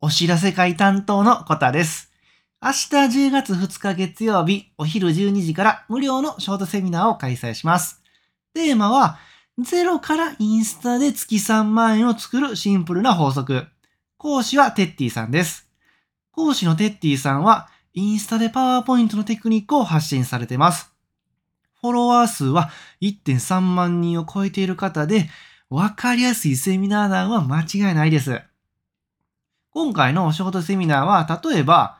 お知らせ会担当のコタです。明日10月2日月曜日お昼12時から無料のショートセミナーを開催します。テーマは、ゼロからインスタで月3万円を作るシンプルな法則。講師はテッティさんです。講師のテッティさんは、インスタでパワーポイントのテクニックを発信されています。フォロワー数は1.3万人を超えている方で、わかりやすいセミナー談は間違いないです。今回のショートセミナーは、例えば、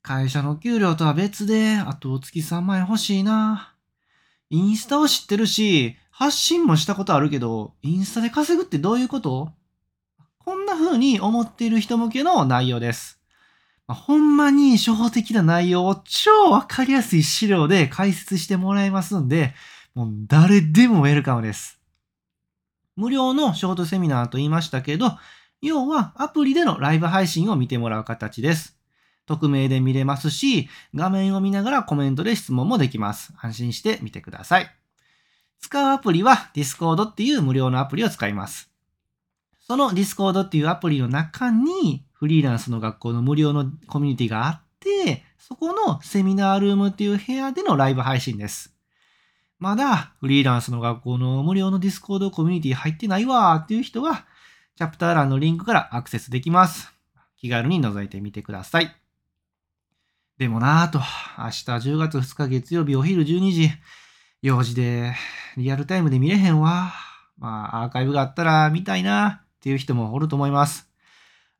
会社の給料とは別で、あとお月3万円欲しいな。インスタを知ってるし、発信もしたことあるけど、インスタで稼ぐってどういうこと？こんな風に思っている人向けの内容です。まほんまに初歩的な内容を超わかりやすい資料で解説してもらいますんで、もう誰でもウェルカムです。無料のショートセミナーと言いましたけど、要はアプリでのライブ配信を見てもらう形です。匿名で見れますし、画面を見ながらコメントで質問もできます。安心して見てください。使うアプリは Discord っていう無料のアプリを使います。その Discord っていうアプリの中にフリーランスの学校の無料のコミュニティがあって、そこのセミナールームっていう部屋でのライブ配信です。まだフリーランスの学校の無料の Discord コミュニティ入ってないわーっていう人は、チャプター欄のリンクからアクセスできます。気軽に覗いてみてください。でもなぁと、明日10月2日月曜日お昼12時、用事でリアルタイムで見れへんわ。まあ、アーカイブがあったら見たいなっていう人もおると思います。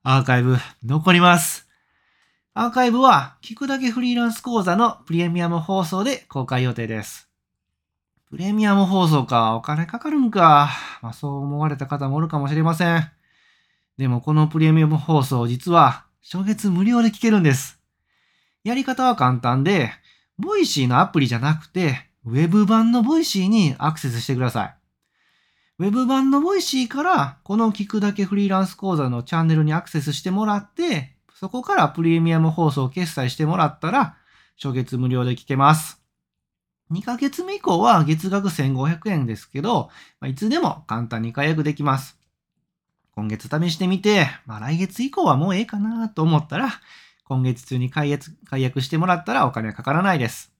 アーカイブ残ります。アーカイブは聞くだけフリーランス講座のプレミアム放送で公開予定です。プレミアム放送か、お金かかるんか。まあ、そう思われた方もおるかもしれません。でもこのプレミアム放送実は初月無料で聞けるんです。やり方は簡単で、ボイシーのアプリじゃなくて、ウェブ版のボイシーにアクセスしてください。ウェブ版のボイシーから、この聞くだけフリーランス講座のチャンネルにアクセスしてもらって、そこからプレミアム放送を決済してもらったら、初月無料で聞けます。2ヶ月目以降は月額1500円ですけど、まあいつでも簡単に解約できます。今月試してみて、まあ、来月以降はもうええかなと思ったら、今月中に解約解約してもらったらお金はかからないです。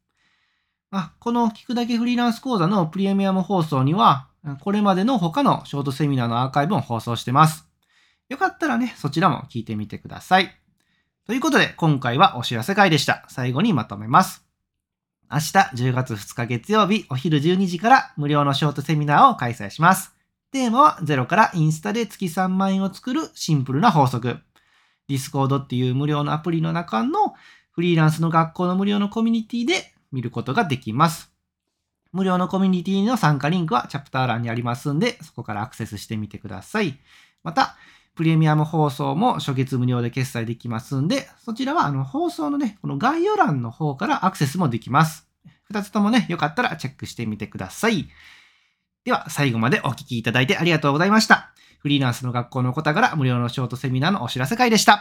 あこの聞くだけフリーランス講座のプレミアム放送には、これまでの他のショートセミナーのアーカイブも放送してます。よかったらね、そちらも聞いてみてください。ということで、今回はお知らせ会でした。最後にまとめます。明日10月2日月曜日お昼12時から無料のショートセミナーを開催します。テーマはゼロからインスタで月3万円を作るシンプルな法則。Discord っていう無料のアプリの中のフリーランスの学校の無料のコミュニティで見ることができます。無料のコミュニティの参加リンクはチャプター欄にありますんで、そこからアクセスしてみてください。また、プレミアム放送も初月無料で決済できますんで、そちらはあの放送のね、この概要欄の方からアクセスもできます。二つともね、よかったらチェックしてみてください。では、最後までお聴きいただいてありがとうございました。フリーランスの学校の方から無料のショートセミナーのお知らせ会でした。